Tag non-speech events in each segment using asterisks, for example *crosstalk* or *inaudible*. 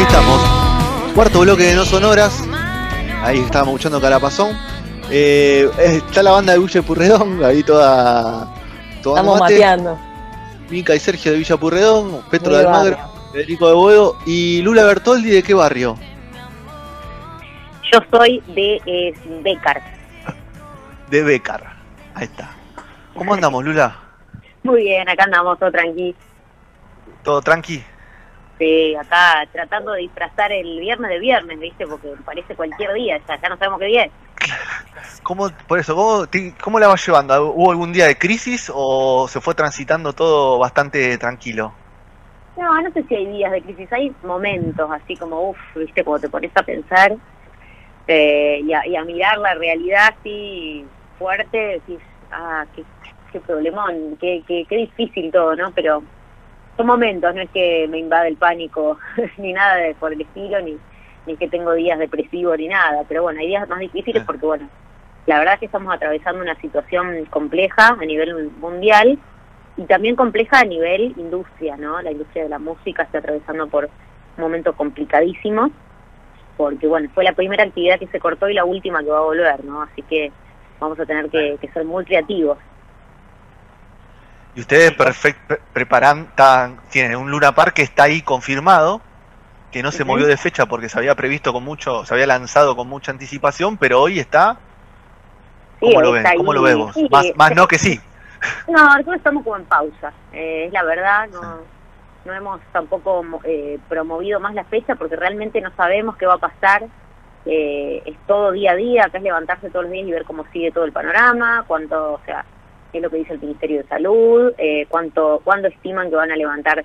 ahí estamos. Cuarto bloque de No Sonoras. Ahí estábamos escuchando Carapazón. Eh, está la banda de Villa Purredón, ahí toda. toda Estamos mate. mateando. Mica y Sergio de Villa Purredón, Petro de Almagro, Federico de Boedo y Lula Bertoldi, ¿de qué barrio? Yo soy de eh, Becar. De Becar. Ahí está. ¿Cómo andamos, Lula? *laughs* Muy bien, acá andamos todo tranqui. ¿Todo tranqui? Sí, acá tratando de disfrazar el viernes de viernes, ¿viste? Porque parece cualquier día, ya, ya no sabemos qué día es. *laughs* ¿Cómo, por eso, ¿cómo, te- ¿cómo la vas llevando? ¿Hubo algún día de crisis o se fue transitando todo bastante tranquilo? No, no sé si hay días de crisis, hay momentos así como, uff, ¿viste? Como te pones a pensar eh, y, a, y a mirar la realidad así fuerte, decís, ah, qué, qué problemón, qué, qué, qué difícil todo, ¿no? Pero son momentos, no es que me invade el pánico *laughs* ni nada de, por el estilo, ni, ni que tengo días depresivos ni nada, pero bueno, hay días más difíciles Sí. porque, bueno, la verdad es que estamos atravesando una situación compleja a nivel mundial y también compleja a nivel industria, ¿no? La industria de la música está atravesando por un momento complicadísimo, porque, bueno, fue la primera actividad que se cortó y la última que va a volver, ¿no? Así que vamos a tener que, que ser muy creativos. Y ustedes perfect, preparan, tan- tienen un Luna Park que está ahí confirmado, que no se movió de fecha porque se había previsto con mucho, se había lanzado con mucha anticipación, pero hoy está. Sí, ¿Cómo lo ven? ¿Cómo lo ves vos? Sí, Más, más no que sí. No, nosotros estamos como en pausa, eh, es la verdad, no, no hemos tampoco eh, promovido más la fecha porque realmente no sabemos qué va a pasar, eh, es todo día a día, acá es levantarse todos los días y ver cómo sigue todo el panorama, cuánto, o sea, es lo que dice el Ministerio de Salud, eh, cuánto, cuándo estiman que van a levantar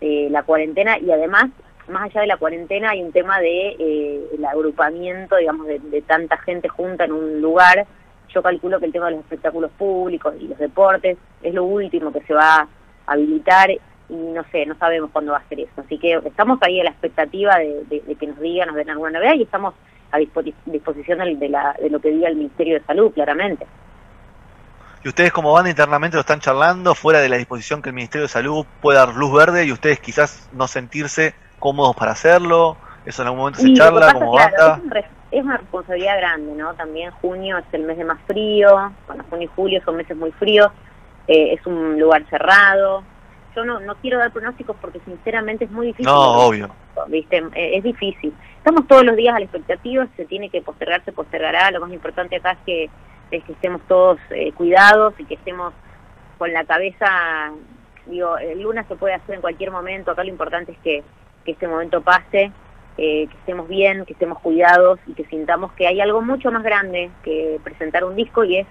eh, la cuarentena y además, más allá de la cuarentena hay un tema de eh, el agrupamiento, digamos, de, de tanta gente junta en un lugar, yo calculo que el tema de los espectáculos públicos y los deportes es lo último que se va a habilitar y no sé, no sabemos cuándo va a ser eso. Así que estamos ahí a la expectativa de, que nos digan, nos den alguna novedad y estamos a dispo- disposición de, la- de lo que diga el Ministerio de Salud, claramente. Y ustedes como banda internamente lo están charlando fuera de la disposición que el Ministerio de Salud pueda dar luz verde y ustedes quizás no sentirse cómodos para hacerlo. Eso en algún momento se charla como claro, banda. es, un es una responsabilidad grande, ¿no? También junio es el mes de más frío, bueno, junio y julio son meses muy fríos, eh, es un lugar cerrado. Yo no, no quiero dar pronósticos porque sinceramente es muy difícil. No, obvio. ¿viste? Eh, Es difícil. Estamos todos los días a la expectativa, se tiene que postergar, se postergará. Lo más importante acá es que, es que estemos todos eh, cuidados y que estemos con la cabeza, digo, el lunes se puede hacer en cualquier momento, acá lo importante es que, que este momento pase, eh, que estemos bien, que estemos cuidados y que sintamos que hay algo mucho más grande que presentar un disco y es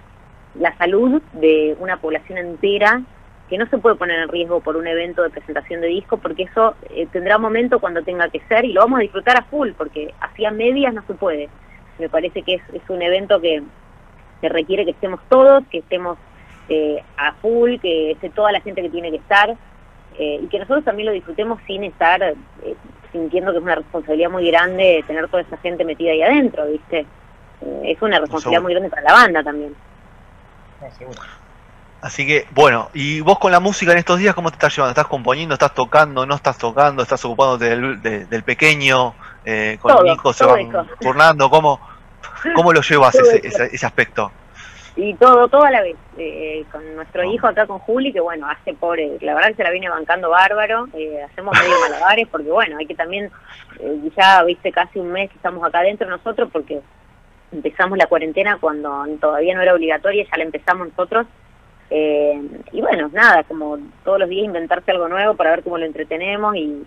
la salud de una población entera que no se puede poner en riesgo por un evento de presentación de disco porque eso eh, tendrá momento cuando tenga que ser y lo vamos a disfrutar a full porque así a medias no se puede. Me parece que es, es un evento que, que requiere que estemos todos, que estemos eh, a full, que esté toda la gente que tiene que estar eh, y que nosotros también lo disfrutemos sin estar eh, sintiendo que es una responsabilidad muy grande tener toda esa gente metida ahí adentro, ¿viste? Eh, es una responsabilidad muy grande para la banda también. Seguro. Así que, bueno, y vos con la música en estos días, ¿cómo te estás llevando? ¿Estás componiendo? ¿Estás tocando? ¿No estás tocando? ¿Estás ocupándote del, de- del pequeño? Eh, ¿Con Todo, Nico se todo van eso. turnando? ¿Cómo, cómo lo llevas ese, ese, ese aspecto? Y todo, todo a la vez. Eh, con nuestro Oh. hijo acá con Juli, que bueno, hace pobre, la verdad que se la viene bancando bárbaro. Eh, hacemos medio malabares porque bueno, hay que también, eh, ya viste casi un mes que estamos acá adentro nosotros porque empezamos la cuarentena cuando todavía no era obligatoria, ya la empezamos nosotros. Eh, y bueno, nada, como todos los días inventarse algo nuevo para ver cómo lo entretenemos y,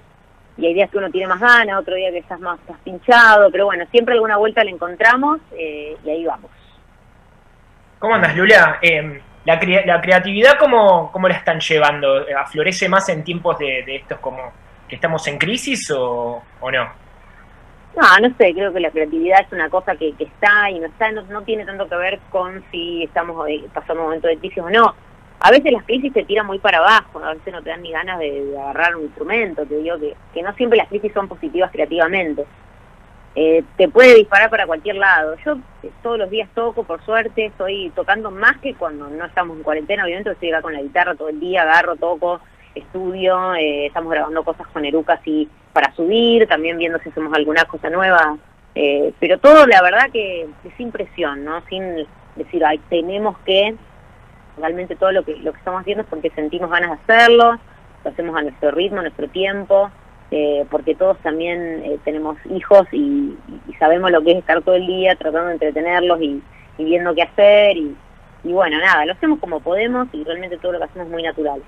y hay días que uno tiene más ganas, otro día que estás más estás pinchado, pero bueno, siempre alguna vuelta la encontramos eh, y ahí vamos. ¿Cómo andas, Lula? Eh, la, crea- la creatividad, ¿cómo, ¿cómo la están llevando? ¿Aflorece más en tiempos de, de estos como que estamos en crisis o, o no? No, no sé, creo que la creatividad es una cosa que, que está y no está, no, no tiene tanto que ver con si estamos eh, pasando un momento de crisis o no. A veces las crisis te tiran muy para abajo, a veces no te dan ni ganas de, agarrar un instrumento, te digo que, que no siempre las crisis son positivas creativamente. Eh, te puede disparar para cualquier lado. Yo eh, todos los días toco, por suerte, estoy tocando más que cuando no estamos en cuarentena, obviamente estoy acá con la guitarra todo el día, agarro, toco, estudio, eh, estamos grabando cosas con Eruca así para subir, también viendo si hacemos alguna cosa nueva, eh, pero todo la verdad que es sin presión, ¿no? Sin decir, ay, tenemos que, realmente todo lo que, lo que estamos haciendo es porque sentimos ganas de hacerlo, lo hacemos a nuestro ritmo, a nuestro tiempo, eh, porque todos también eh, tenemos hijos y, sabemos lo que es estar todo el día tratando de entretenerlos y, viendo qué hacer y, y bueno, nada, lo hacemos como podemos y realmente todo lo que hacemos es muy natural.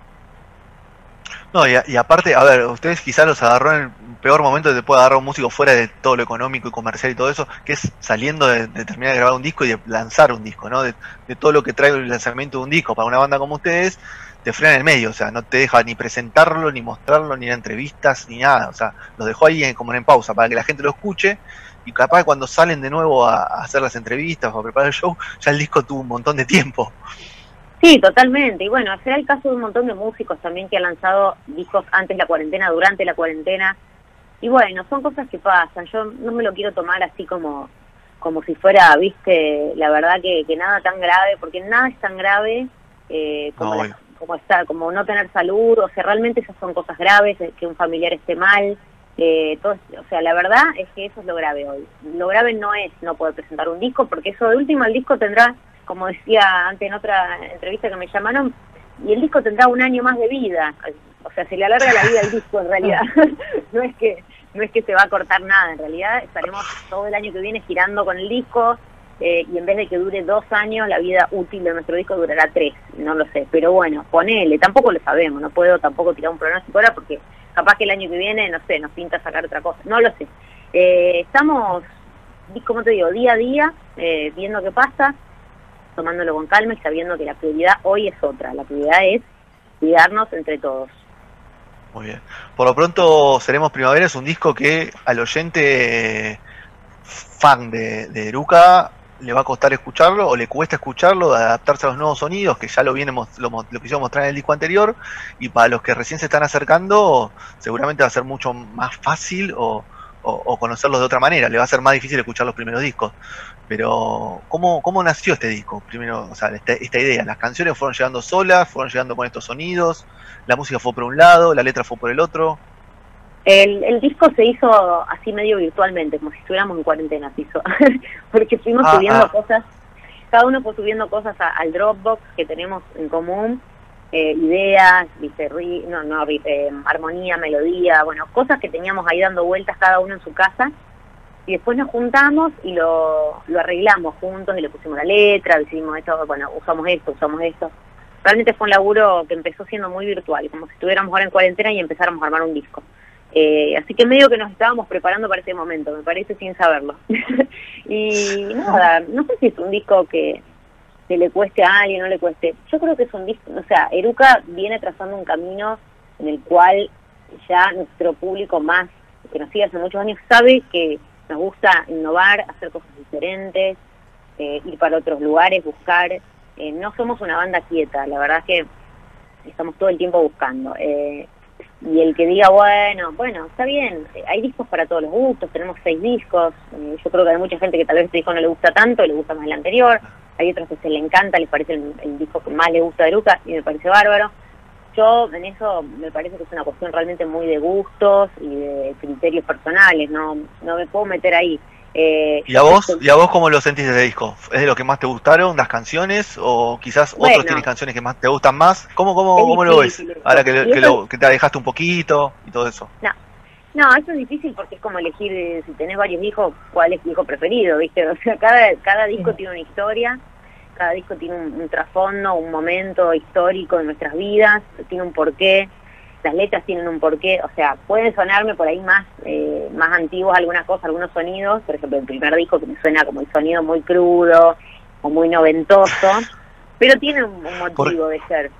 No, y, aparte, a ver, ustedes quizás los agarró en el peor momento que te puede agarrar un músico fuera de todo lo económico y comercial y todo eso, que es saliendo de, terminar de grabar un disco y de lanzar un disco, ¿no? De, todo lo que trae el lanzamiento de un disco para una banda como ustedes, te frena en el medio, o sea, no te deja ni presentarlo, ni mostrarlo, ni entrevistas, ni nada, o sea, los dejó ahí en, como en pausa para que la gente lo escuche y capaz cuando salen de nuevo a, a hacer las entrevistas o a preparar el show, ya el disco tuvo un montón de tiempo. Sí, totalmente. Y bueno, será el caso de un montón de músicos también que han lanzado discos antes de la cuarentena, durante la cuarentena. Y bueno, son cosas que pasan. Yo no me lo quiero tomar así como, como si fuera, viste, la verdad que, que nada tan grave, porque nada es tan grave eh, como, como, estar, como no tener salud. O sea, realmente esas son cosas graves, que un familiar esté mal. Eh, todo, o sea, la verdad es que eso es lo grave hoy. Lo grave no es no poder presentar un disco, porque eso de último el disco tendrá como decía antes en otra entrevista que me llamaron, y el disco tendrá un año más de vida. O sea, se le alarga la vida al disco en realidad. *laughs* no es que no es que se va a cortar nada, en realidad estaremos todo el año que viene girando con el disco eh, y en vez de que dure dos años, la vida útil de nuestro disco durará tres, no lo sé. Pero bueno, ponele, tampoco lo sabemos, no puedo tampoco tirar un pronóstico ahora porque capaz que el año que viene, no sé, nos pinta sacar otra cosa, no lo sé. Eh, estamos, como te digo, día a día, eh, viendo qué pasa tomándolo con calma y sabiendo que la prioridad hoy es otra. La prioridad es cuidarnos entre todos. Muy bien. Por lo pronto, Seremos Primavera es un disco que al oyente fan de, de Eruca le va a costar escucharlo o le cuesta escucharlo, adaptarse a los nuevos sonidos, que ya lo, viene, lo, lo quisimos mostrar en el disco anterior, y para los que recién se están acercando, seguramente va a ser mucho más fácil o, o, conocerlos de otra manera. Le va a ser más difícil escuchar los primeros discos. Pero, ¿cómo, cómo nació este disco? Primero, o sea, esta, esta, idea. Las canciones fueron llegando solas, fueron llegando con estos sonidos, la música fue por un lado, la letra fue por el otro. El, el disco se hizo así medio virtualmente, como si estuviéramos en cuarentena, se hizo. *laughs* Porque fuimos ah, subiendo ah. cosas, cada uno fue subiendo cosas al Dropbox que tenemos en común eh, ideas, eh, armonía, melodía, bueno, cosas que teníamos ahí dando vueltas cada uno en su casa. Y después nos juntamos y lo, lo arreglamos juntos y le pusimos la letra, decidimos esto, bueno, usamos esto, usamos esto. Realmente fue un laburo que empezó siendo muy virtual, como si estuviéramos ahora en cuarentena y empezáramos a armar un disco. Eh, así que medio que nos estábamos preparando para ese momento, me parece sin saberlo. *laughs* y nada, no sé si es un disco que, que le cueste a alguien, no le cueste. Yo creo que es un disco, o sea, Eruca viene trazando un camino en el cual ya nuestro público más, que hace muchos años, sabe que nos gusta innovar, hacer cosas diferentes, eh, ir para otros lugares, buscar. Eh, no somos una banda quieta, la verdad que estamos todo el tiempo buscando. Eh, y el que diga, bueno, bueno, está bien, hay discos para todos los gustos, tenemos seis discos, yo creo que hay mucha gente que tal vez este disco no le gusta tanto, le gusta más el anterior, hay otros que se le encanta, les parece el, disco que más le gusta de Lucas y me parece bárbaro. Yo en eso me parece que es una cuestión realmente muy de gustos y de criterios personales, no, no me puedo meter ahí. Eh, ¿Y a vos y a vos cómo lo sentís de disco? ¿Es de lo que más te gustaron las canciones o quizás otros tienen canciones que más te gustan más? ¿Cómo cómo, cómo lo ves? Ahora que, que, te alejaste un poquito y todo eso. No. No, eso es difícil porque es como elegir, eh, si tenés varios hijos, cuál es tu hijo preferido, ¿viste? *laughs* O sea, cada, cada disco tiene una historia cada disco tiene un, trasfondo, un momento histórico en nuestras vidas, tiene un porqué, las letras tienen un porqué, o sea, pueden sonarme por ahí más, eh, más antiguos algunas cosas, algunos sonidos, por ejemplo, el primer disco que me suena como el sonido muy crudo o muy noventoso, *laughs* pero tiene un, motivo de ser.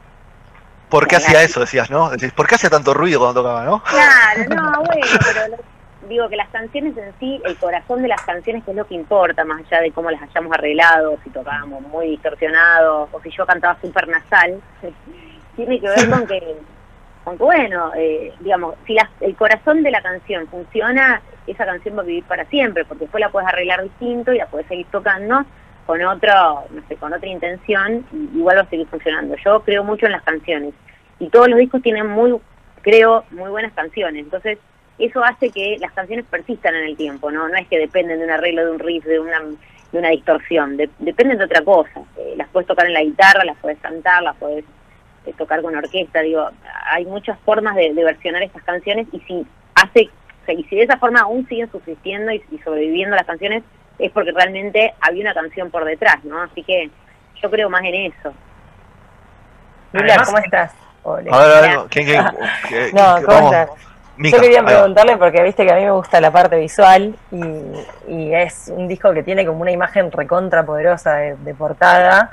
¿Por qué hacía eso, decías, no? ¿Por qué hacía tanto ruido cuando tocaba, no? Claro, no, *laughs* bueno, pero digo que las canciones en sí, el corazón de las canciones que es lo que importa, más allá de cómo las hayamos arreglado, si tocábamos muy distorsionados o si yo cantaba súper nasal, *laughs* tiene que ver con que, con bueno, eh, digamos, si el corazón de la canción funciona, esa canción va a vivir para siempre, porque después la puedes arreglar distinto y la puedes seguir tocando con otro, no sé, con otra intención y igual va a seguir funcionando. Yo creo mucho en las canciones y todos los discos tienen muy, creo, muy buenas canciones. Entonces, eso hace que las canciones persistan en el tiempo, ¿no? No es que dependen de un arreglo, de un riff, de una, de una distorsión, dependen de otra cosa. Eh, las puedes tocar en la guitarra, las puedes cantar, las puedes eh, tocar con orquesta, digo, hay muchas formas de, versionar estas canciones y si hace, y si de esa forma aún siguen subsistiendo y, sobreviviendo las canciones, es porque realmente había una canción por detrás, ¿no? Así que yo creo más en eso. Mira, ¿cómo estás? Hola. A ver, ¿quién, *laughs* no, ¿cómo estás? Yo quería preguntarle porque viste que a mí me gusta la parte visual y, es un disco que tiene como una imagen recontra poderosa de, portada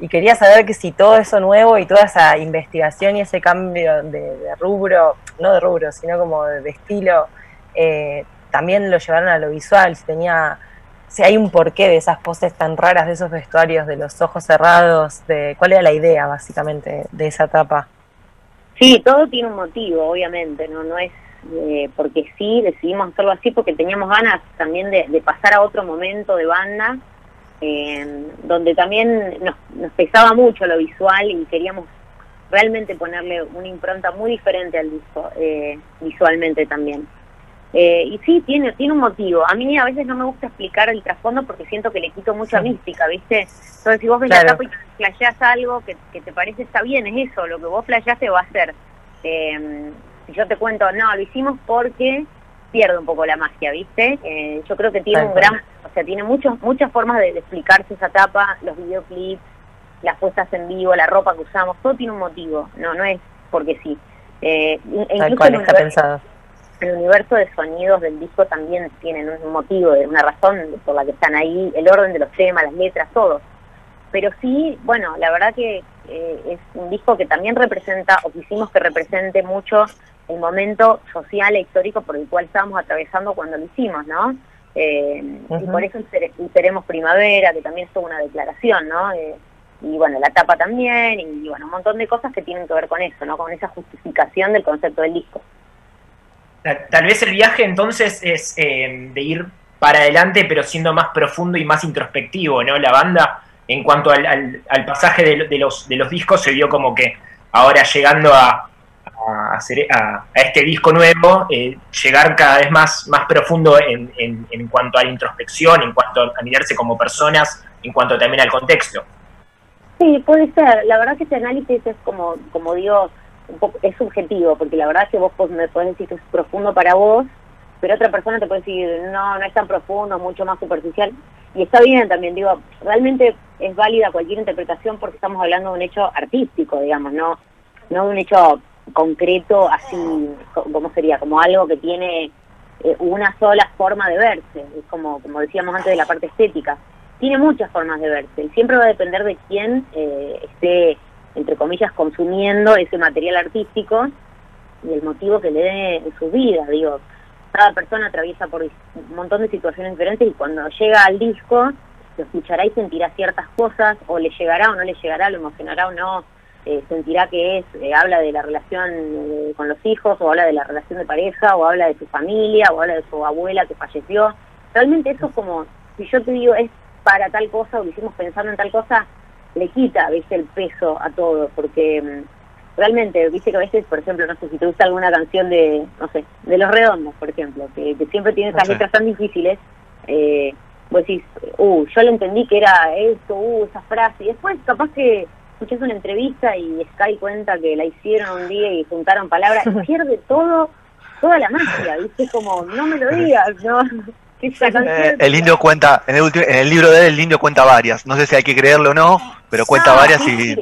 y quería saber que si todo eso nuevo y toda esa investigación y ese cambio de, rubro, no de rubro, sino como de, estilo, eh, también lo llevaron a lo visual, si tenía, si hay un porqué de esas poses tan raras, de esos vestuarios, de los ojos cerrados, de cuál era la idea básicamente de esa etapa. Sí, todo tiene un motivo, obviamente, no, no es eh, porque sí, decidimos hacerlo así porque teníamos ganas también de, pasar a otro momento de banda, eh, donde también nos, nos, pesaba mucho lo visual y queríamos realmente ponerle una impronta muy diferente al disco, eh, visualmente también. y sí, tiene, tiene un motivo. A mí a veces no me gusta explicar el trasfondo porque siento que le quito mucha mística, ¿viste? Entonces, si vos ves la tapa y flasheás algo que, que, te parece está bien, es eso, lo que vos flasheaste va a ser. Eh, si yo te cuento, no, lo hicimos porque pierde un poco la magia, ¿viste? Eh, yo creo que tiene un gran, o sea, tiene muchos, muchas formas de, explicarse esa etapa, los videoclips, las puestas en vivo, la ropa que usamos, todo tiene un motivo, no, no es porque sí. Eh, e incluso el está pensado. El universo de sonidos del disco también tienen un motivo, una razón por la que están ahí, el orden de los temas, las letras, todo. Pero sí, bueno, la verdad que eh, es un disco que también representa, o quisimos que represente mucho el momento social e histórico por el cual estábamos atravesando cuando lo hicimos, ¿no? Eh, y por eso Seremos Primavera, que también es una declaración, ¿no? Eh, y bueno, la tapa también, y bueno, un montón de cosas que tienen que ver con eso, ¿no? Con esa justificación del concepto del disco. Tal, vez el viaje entonces es eh, de ir para adelante, pero siendo más profundo y más introspectivo, ¿no? La banda, en cuanto al, al, pasaje de, los, de los discos, se vio como que ahora llegando a, a, hacer, a, este disco nuevo, eh, llegar cada vez más, más profundo en, en, cuanto a la introspección, en cuanto a mirarse como personas, en cuanto también al contexto. Sí, puede ser. La verdad que ese análisis es como, como digo, un poco, es subjetivo, porque la verdad que vos me podés decir que es profundo para vos, pero otra persona te puede decir, no, no es tan profundo, mucho más superficial. Y está bien también, digo, realmente es válida cualquier interpretación porque estamos hablando de un hecho artístico, digamos, no, no de un hecho concreto, así, ¿cómo sería? Como algo que tiene eh, una sola forma de verse, es como, como decíamos antes de la parte estética. Tiene muchas formas de verse y siempre va a depender de quién eh, esté, entre comillas, consumiendo ese material artístico y el motivo que le dé en su vida. Digo, cada persona atraviesa por un montón de situaciones diferentes y cuando llega al disco lo escuchará y sentirá ciertas cosas, o le llegará o no le llegará, lo emocionará o no, eh, sentirá que es, eh, habla de la relación eh, con los hijos, o habla de la relación de pareja, o habla de su familia, o habla de su abuela que falleció. Realmente eso es como, si yo te digo es para tal cosa, o lo hicimos pensando en tal cosa, le quita, viste, el peso a todo, porque mm, realmente, viste que a veces, por ejemplo, no sé si te gusta alguna canción de, no sé, de Los Redondos, por ejemplo, que, siempre tiene esas letras tan difíciles, eh, vos decís, uh, yo le entendí que era esto, uh, esa frase, y después capaz que escuchás una entrevista y Sky cuenta que la hicieron un día y juntaron palabras, *laughs* pierde todo, toda la magia, ¿viste? Como, no me lo digas, ¿no? *laughs* Eh, el indio cuenta, en el, en el libro de él, el indio cuenta varias. No sé si hay que creerlo o no, pero cuenta varias y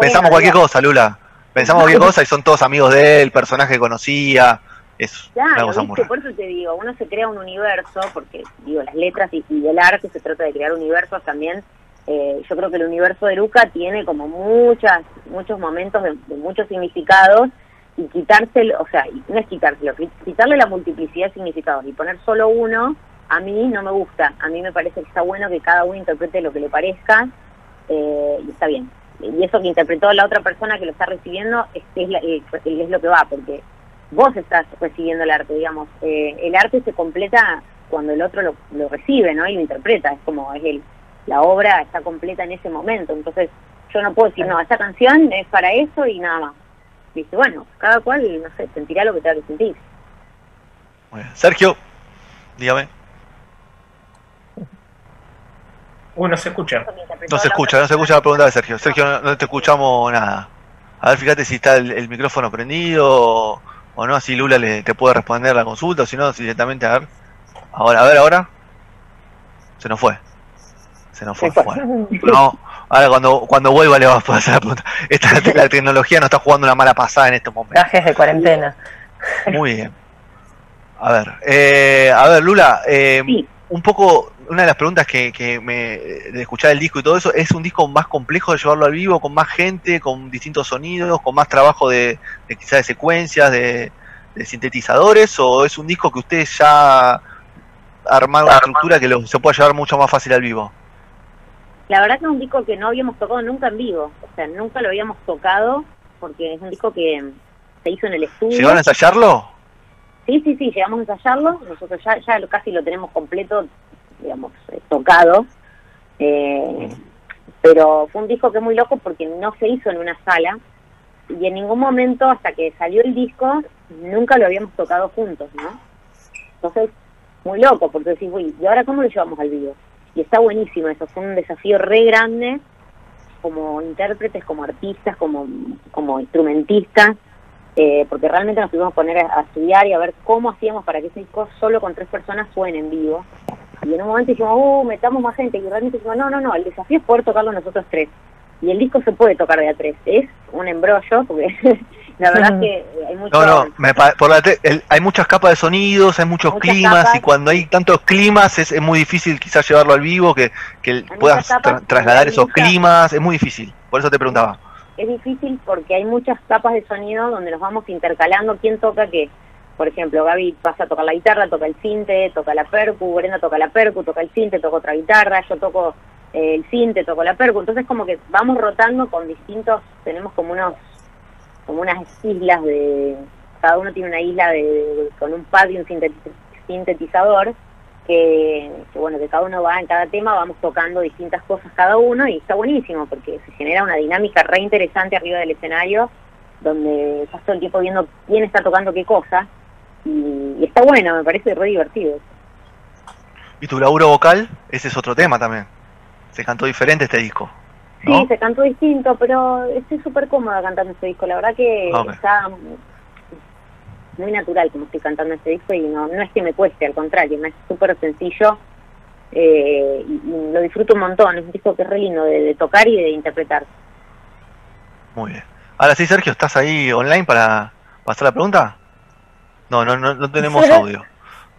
pensamos cualquier cosa, Lula. Pensamos cualquier cosa y son todos amigos de él, personaje que conocía. Es claro, por eso te digo, uno se crea un universo, porque digo, las letras y, y el arte se trata de crear universos también eh, yo creo que el universo de Luca tiene como muchas, muchos momentos de, muchos significados y quitárselo, o sea, no es quitárselo, quitarle la multiplicidad de significados y poner solo uno, a mí no me gusta. A mí me parece que está bueno que cada uno interprete lo que le parezca eh, y está bien. Y eso que interpretó la otra persona que lo está recibiendo es, es, es lo que va, porque vos estás recibiendo el arte, digamos. Eh, el arte se completa cuando el otro lo, lo recibe, ¿no? Y lo interpreta, es como es el la obra está completa en ese momento. Entonces, yo no puedo decir, no, esta canción es para eso y nada más. Dice, bueno, cada cual, no sé, sentirá lo que tenga que sentir. Sergio, dígame. Uh, no se escucha. No se escucha, no se escucha la pregunta de Sergio. Sergio, no, te escuchamos nada. A ver, fíjate si está el, micrófono prendido o, no, así Lula le, te puede responder la consulta, o si no, directamente a ver. Ahora, a ver, ahora. Se nos fue. Se nos fue. No, ahora cuando, cuando vuelva le vamos a hacer la pregunta. Esta, *laughs* la tecnología nos está jugando una mala pasada en este momento. Viajes de cuarentena. Muy bien. A ver, eh, a ver, Lula, eh, un poco, una de las preguntas que, que me, de escuchar el disco y todo eso, ¿es un disco más complejo de llevarlo al vivo, con más gente, con distintos sonidos, con más trabajo de, de quizás de secuencias, de, sintetizadores, o es un disco que ustedes ya armaron una estructura que se puede llevar mucho más fácil al vivo? La verdad que es un disco que no habíamos tocado nunca en vivo, o sea, nunca lo habíamos tocado, porque es un disco que se hizo en el estudio. ¿Llegaron a ensayarlo? Sí, sí, sí, llegamos a ensayarlo, nosotros ya, ya casi lo tenemos completo, digamos, eh, tocado, eh, pero fue un disco que es muy loco porque no se hizo en una sala y en ningún momento hasta que salió el disco nunca lo habíamos tocado juntos, ¿no? Entonces, muy loco porque decís, uy, ¿y ahora cómo lo llevamos al vivo? Y está buenísimo eso, fue un desafío re grande como intérpretes, como artistas, como, como instrumentistas, eh, porque realmente nos tuvimos que poner a, estudiar y a ver cómo hacíamos para que ese disco solo con tres personas suene en vivo. Y en un momento dijimos, uh, metamos más gente. Y realmente dijimos, no, no, no, el desafío es poder tocarlo nosotros tres. Y el disco se puede tocar de a tres. Es un embrollo, porque *laughs* la verdad es que hay mucho... No, no, por la hay muchas capas de sonidos, hay muchos climas, y cuando hay tantos climas es, muy difícil quizás llevarlo al vivo, que, que puedas trasladar esos climas, es muy difícil. Por eso te preguntaba es difícil porque hay muchas capas de sonido donde nos vamos intercalando quién toca qué. Por ejemplo, Gaby pasa a tocar la guitarra, toca el cinte, toca la percu, Brenda toca la percu, toca el cinte, toca otra guitarra, yo toco eh, el cinte, toco la percu. Entonces como que vamos rotando con distintos, tenemos como unos como unas islas de, cada uno tiene una isla de, con un pad y un sintetizador que, bueno, que cada uno va en cada tema, vamos tocando distintas cosas cada uno y está buenísimo porque se genera una dinámica re interesante arriba del escenario donde estás el tiempo viendo quién está tocando qué cosa y, está bueno, me parece re divertido. ¿Y tu laburo vocal? Ese es otro tema también. Se cantó diferente este disco. Sí, se cantó distinto, pero estoy súper cómoda cantando este disco. La verdad que está muy natural como estoy cantando este disco y no, no es que me cueste, al contrario, me es súper sencillo eh, y, lo disfruto un montón, es un disco que es re lindo de, tocar y de interpretar. Muy bien. Ahora sí, Sergio, ¿estás ahí online para pasar la pregunta? No, no, no, no tenemos *laughs* audio.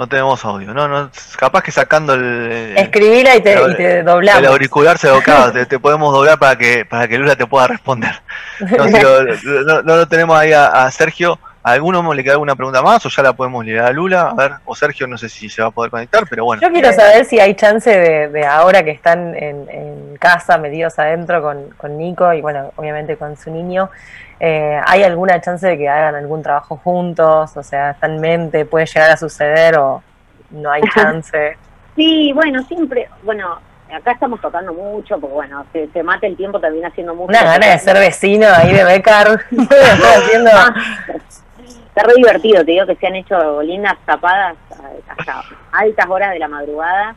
No tenemos audio. No, no, capaz que sacando el. Escribila y te, y te doblamos. El auricular se *laughs* te, te, podemos doblar para que para que Lula te pueda responder. *laughs* No, no, no, lo tenemos ahí a Sergio. ¿A alguno le queda alguna pregunta más o ya la podemos liberar a Lula? A ver, o Sergio, no sé si se va a poder conectar, pero bueno. Yo quiero saber si hay chance de, ahora que están en, casa, metidos adentro con, Nico y bueno, obviamente con su niño, eh, ¿hay alguna chance de que hagan algún trabajo juntos? O sea, ¿está en mente? ¿Puede llegar a suceder o no hay *laughs* chance? sí, bueno, siempre, bueno, acá estamos tocando mucho, porque bueno, se, se mata el tiempo también haciendo mucho. Una gana de ser vecino ahí de Becar. *laughs* haciendo... Está re divertido, te digo que se han hecho lindas tapadas hasta altas horas de la madrugada.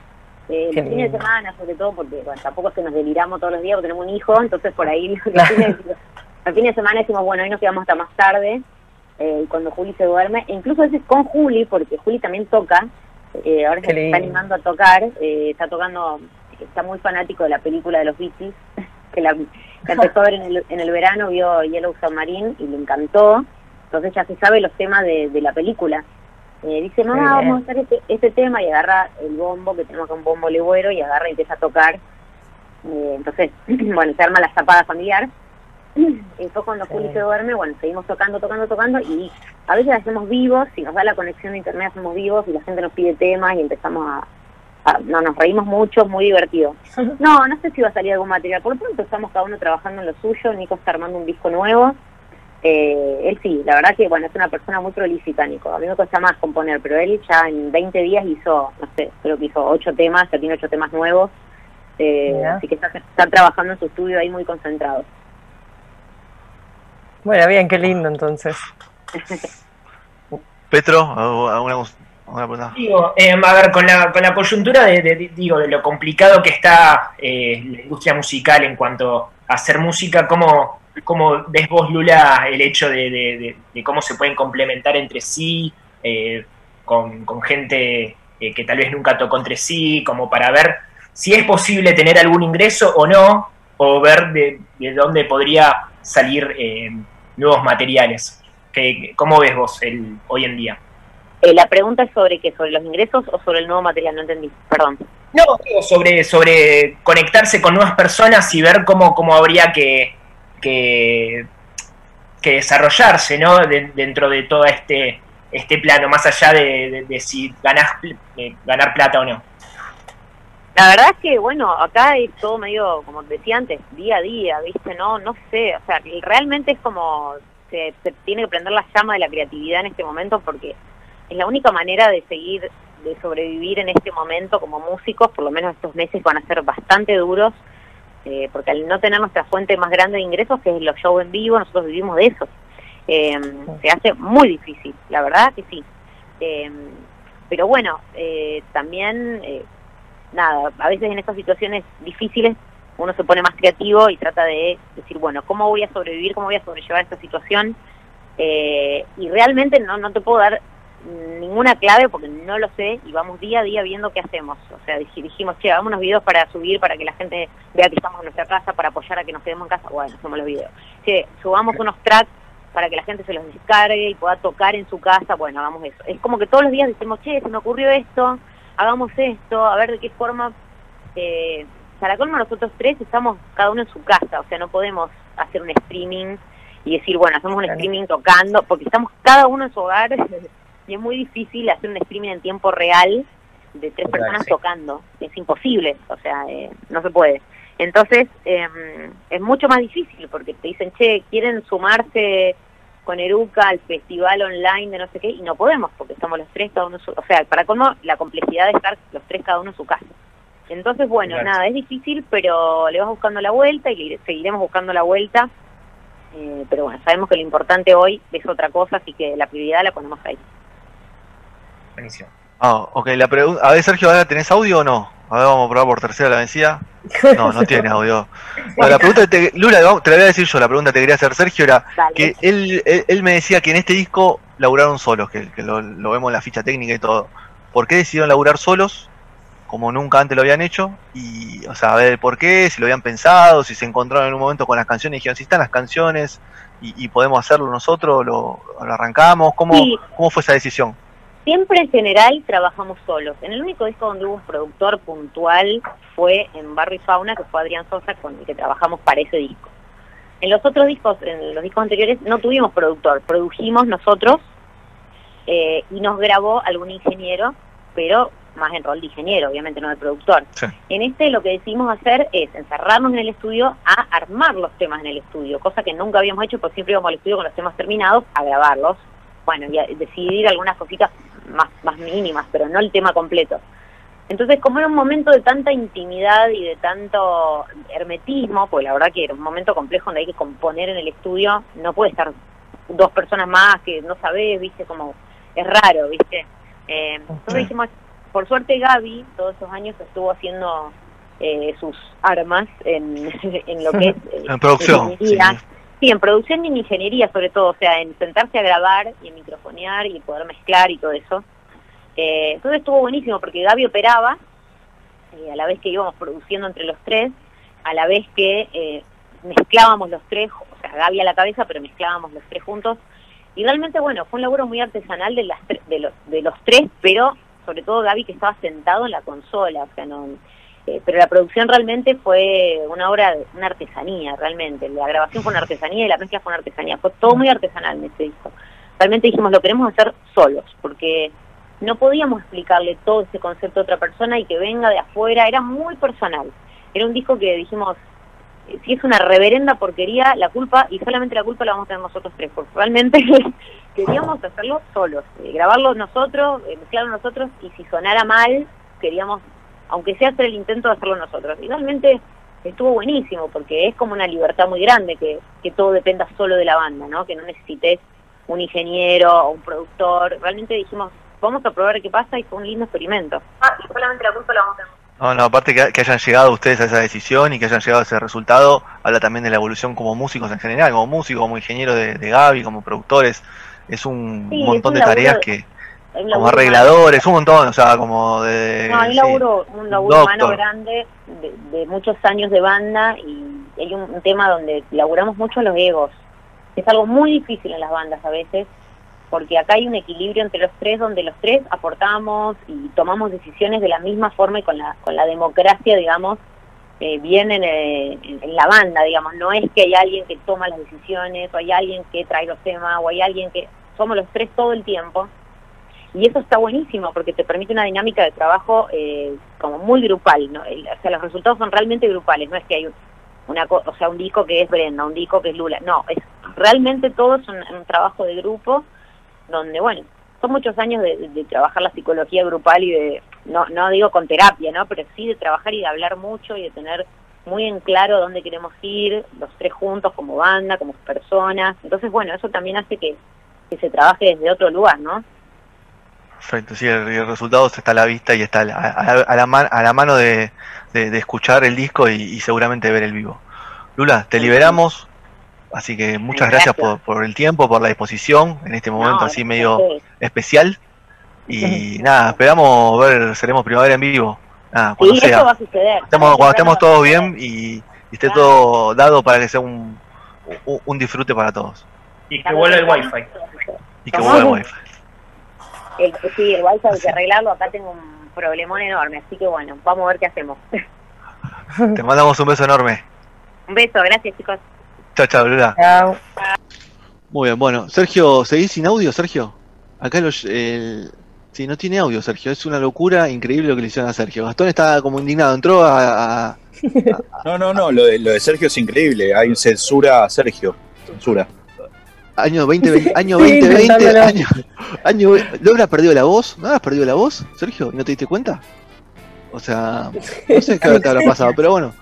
Eh, los fines de semana, sobre todo, porque bueno, tampoco es que nos deliramos todos los días, porque tenemos un hijo, entonces por ahí los fines, de semana decimos, bueno, hoy nos quedamos hasta más tarde, eh, cuando Juli se duerme, e incluso a veces con Juli, porque Juli también toca, eh, ahora se está animando a tocar, eh, está tocando, está muy fanático de la película de los Beatles, *laughs* que la, empezó a ver en el, en el verano, vio Yellow Submarine y le encantó, entonces ya se sabe los temas de, la película. Eh, dice, mamá, vamos a hacer este, este, tema y agarra el bombo, que tenemos acá un bombo legüero, y agarra y empieza a tocar. Eh, entonces, *clears throat* bueno, se arma la zapada familiar. Y después cuando Juli se duerme, bueno, seguimos tocando, tocando, tocando, y a veces hacemos vivos, si nos da la conexión de internet hacemos vivos, y la gente nos pide temas y empezamos a, no, nos reímos mucho, muy divertido. *laughs* No, no sé si va a salir algún material. Por lo pronto estamos cada uno trabajando en lo suyo. Nico está armando un disco nuevo. Eh, él sí, la verdad que bueno, es una persona muy prolífica, Nico. A mí me cuesta más componer, pero él ya en 20 días hizo, no sé, creo que hizo 8 temas, ya tiene 8 temas nuevos. Eh, así que está, trabajando en su estudio ahí muy concentrado. Bueno, bien, qué lindo entonces. *laughs* Petro, ¿alguna, pregunta? Digo, em, a ver, con la, con la coyuntura de, digo, de lo complicado que está eh, la industria musical en cuanto a hacer música, ¿cómo, cómo ves vos, Lula, el hecho de, cómo se pueden complementar entre sí, eh, con, con, gente eh, que tal vez nunca tocó entre sí, como para ver si es posible tener algún ingreso o no, o ver de, dónde podría salir eh, nuevos materiales. ¿Qué, ¿Cómo ves vos el, hoy en día? La pregunta es sobre qué, sobre los ingresos o sobre el nuevo material, no entendí, perdón. No, sobre, sobre conectarse con nuevas personas y ver cómo, cómo habría que, que, desarrollarse ¿no? dentro de todo este, este plano, más allá de, si ganás, ganar plata o no. La verdad es que, bueno, acá es todo medio, como decía antes, día a día, ¿viste? No, no sé, o sea, realmente es como, se, se tiene que prender la llama de la creatividad en este momento porque es la única manera de seguir, de sobrevivir en este momento como músicos, por lo menos estos meses van a ser bastante duros, eh, porque al no tener nuestra fuente más grande de ingresos, que es los shows en vivo, nosotros vivimos de eso. Eh, se hace muy difícil, la verdad que sí. Eh, pero bueno, también nada, a veces en estas situaciones difíciles uno se pone más creativo y trata de decir, bueno, ¿cómo voy a sobrevivir? ¿Cómo voy a sobrellevar esta situación? Eh, y realmente no, no te puedo dar ninguna clave porque no lo sé y vamos día a día viendo qué hacemos. O sea, dijimos, che, hagamos unos videos para subir, para que la gente vea que estamos en nuestra casa, para apoyar a que nos quedemos en casa. Bueno, hacemos los videos. Che, subamos unos tracks para que la gente se los descargue y pueda tocar en su casa. Bueno, hagamos eso. Es como que todos los días decimos, che, se me ocurrió esto, hagamos esto, a ver de qué forma... Eh, para colmo nosotros tres estamos cada uno en su casa, o sea, no podemos hacer un streaming y decir, bueno, hacemos un streaming tocando, porque estamos cada uno en su hogar *laughs* y es muy difícil hacer un streaming en tiempo real de tres personas tocando, es imposible, o sea, eh, no se puede. Entonces, eh, es mucho más difícil porque te dicen, che, quieren sumarse con Eruca al festival online de no sé qué, y no podemos porque estamos los tres cada uno, su, o sea, para cómo la complejidad de estar los tres cada uno en su casa. Entonces, bueno, nada, es difícil, pero le vas buscando la vuelta y le seguiremos buscando la vuelta. Eh, pero bueno, sabemos que lo importante hoy es otra cosa, así que la prioridad la ponemos ahí. Buenísimo. Ah, ok, la pregunta, a ver Sergio, ¿ahora tenés audio o no? A ver, vamos a probar por tercera la vencida. *laughs* No, no tiene audio. la pregunta te, Lula, te la voy a decir yo, la pregunta que te quería hacer Sergio era que él, él, me decía que en este disco laburaron solos, que, lo, vemos en la ficha técnica y todo. ¿Por qué decidieron laburar solos? Como nunca antes lo habían hecho. Y, o sea, a ver por qué, si lo habían pensado, si se encontraron en un momento con las canciones y dijeron, si están las canciones y, podemos hacerlo nosotros, lo, arrancamos. ¿Cómo, ¿Cómo fue esa decisión? Siempre en general trabajamos solos. En el único disco donde hubo un productor puntual fue en Barrio y Fauna, que fue Adrián Sosa, con el que trabajamos para ese disco. En los otros discos, en los discos anteriores, no tuvimos productor, produjimos nosotros eh, y nos grabó algún ingeniero, pero más en rol de ingeniero, obviamente no de productor. En este lo que decidimos hacer es encerrarnos en el estudio a armar los temas en el estudio, cosa que nunca habíamos hecho porque siempre íbamos al estudio con los temas terminados a grabarlos. Bueno, y a decidir algunas cositas más, más mínimas, pero no el tema completo. Entonces, como era un momento de tanta intimidad y de tanto hermetismo, pues la verdad que era un momento complejo donde hay que componer en el estudio, no puede estar dos personas más que no sabés, viste, como es raro, viste. Eh, entonces dijimos, por suerte Gaby todos esos años estuvo haciendo eh, sus armas en, *laughs* en lo que es... Eh, en producción. Sí, en producción y en ingeniería sobre todo, o sea, en sentarse a grabar y en microfonear y poder mezclar y todo eso. Eh, entonces estuvo buenísimo porque Gaby operaba, eh, a la vez que íbamos produciendo entre los tres, a la vez que eh, mezclábamos los tres, o sea, Gaby a la cabeza, pero mezclábamos los tres juntos. Y realmente, bueno, fue un laburo muy artesanal de, las de, los, de los tres, pero sobre todo Gaby que estaba sentado en la consola, o sea, no eh, pero la producción realmente fue una obra, una artesanía, realmente. La grabación fue una artesanía y la mezcla fue una artesanía. Fue todo muy artesanal en este disco. Realmente dijimos, lo queremos hacer solos, porque no podíamos explicarle todo ese concepto a otra persona y que venga de afuera. Era muy personal. Era un disco que dijimos, eh, si es una reverenda porquería, la culpa, y solamente la culpa la vamos a tener nosotros tres, porque realmente *laughs* queríamos hacerlo solos, eh, grabarlo nosotros, mezclarlo nosotros, y si sonara mal, queríamos aunque sea hacer el intento de hacerlo nosotros. Y realmente estuvo buenísimo porque es como una libertad muy grande que, que todo dependa solo de la banda, ¿no? Que no necesites un ingeniero o un productor. Realmente dijimos, vamos a probar qué pasa y fue un lindo experimento. Ah, y solamente la culpa la vamos a tener. No, no, aparte que, que, hayan llegado ustedes a esa decisión y que hayan llegado a ese resultado, habla también de la evolución como músicos en general, como músicos, como ingenieros de, de Gaby, como productores. Es un montón de tareas que, como arregladores, un montón, o sea, como de... No, hay un laburo, un laburo humano grande de, muchos años de banda y hay un, tema donde laburamos mucho los egos. Es algo muy difícil en las bandas a veces, porque acá hay un equilibrio entre los tres donde los tres aportamos y tomamos decisiones de la misma forma y con la, con la democracia, digamos, eh, bien en, la banda, digamos. No es que hay alguien que toma las decisiones o hay alguien que trae los temas o hay alguien que... Somos los tres todo el tiempo y eso está buenísimo porque te permite una dinámica de trabajo eh, como muy grupal, ¿no? o sea, los resultados son realmente grupales, no es que hay una o sea, un disco que es Brenda, un disco que es Lula, no, es realmente todo es un, trabajo de grupo donde, bueno, son muchos años de, trabajar la psicología grupal y de, no, no digo con terapia, ¿no? Pero sí de trabajar y de hablar mucho y de tener muy en claro dónde queremos ir, los tres juntos como banda, como personas. Entonces, bueno, eso también hace que, que se trabaje desde otro lugar, ¿no? Perfecto, sí, el, resultado está a la vista y está a la, a la, a la mano de, de, escuchar el disco y, seguramente ver el vivo. Lula, te liberamos, así que muchas gracias, por, por, el tiempo, por la disposición en este momento así medio especial. Y nada, esperamos ver, seremos primavera en vivo. Nada, cuando sea. va a suceder. cuando estemos todos bien y, esté todo dado para que sea un, un, disfrute para todos. Y que vuelva el wifi. Y que vuelva el wifi el, sí, el wifi hay que arreglarlo, acá tengo un problemón enorme, así que bueno, vamos a ver qué hacemos. Te mandamos un beso enorme. *laughs* Un beso, gracias chicos. Chao, chao, Lula. Chao. Muy bien, bueno, Sergio, ¿seguís sin audio, Sergio? Acá los, el... Sí, no tiene audio, Sergio. Es una locura increíble lo que le hicieron a Sergio. Gastón está como indignado. Entró a. No, no, no. Lo de, lo de Sergio es increíble. Hay censura a Sergio. Censura. Año 2020, *laughs* año 2020, año, año, ¿no habrás perdido la voz? ¿No habrás perdido la voz, Sergio? ¿No te diste cuenta? O sea, no sé qué te habrá pasado, pero bueno.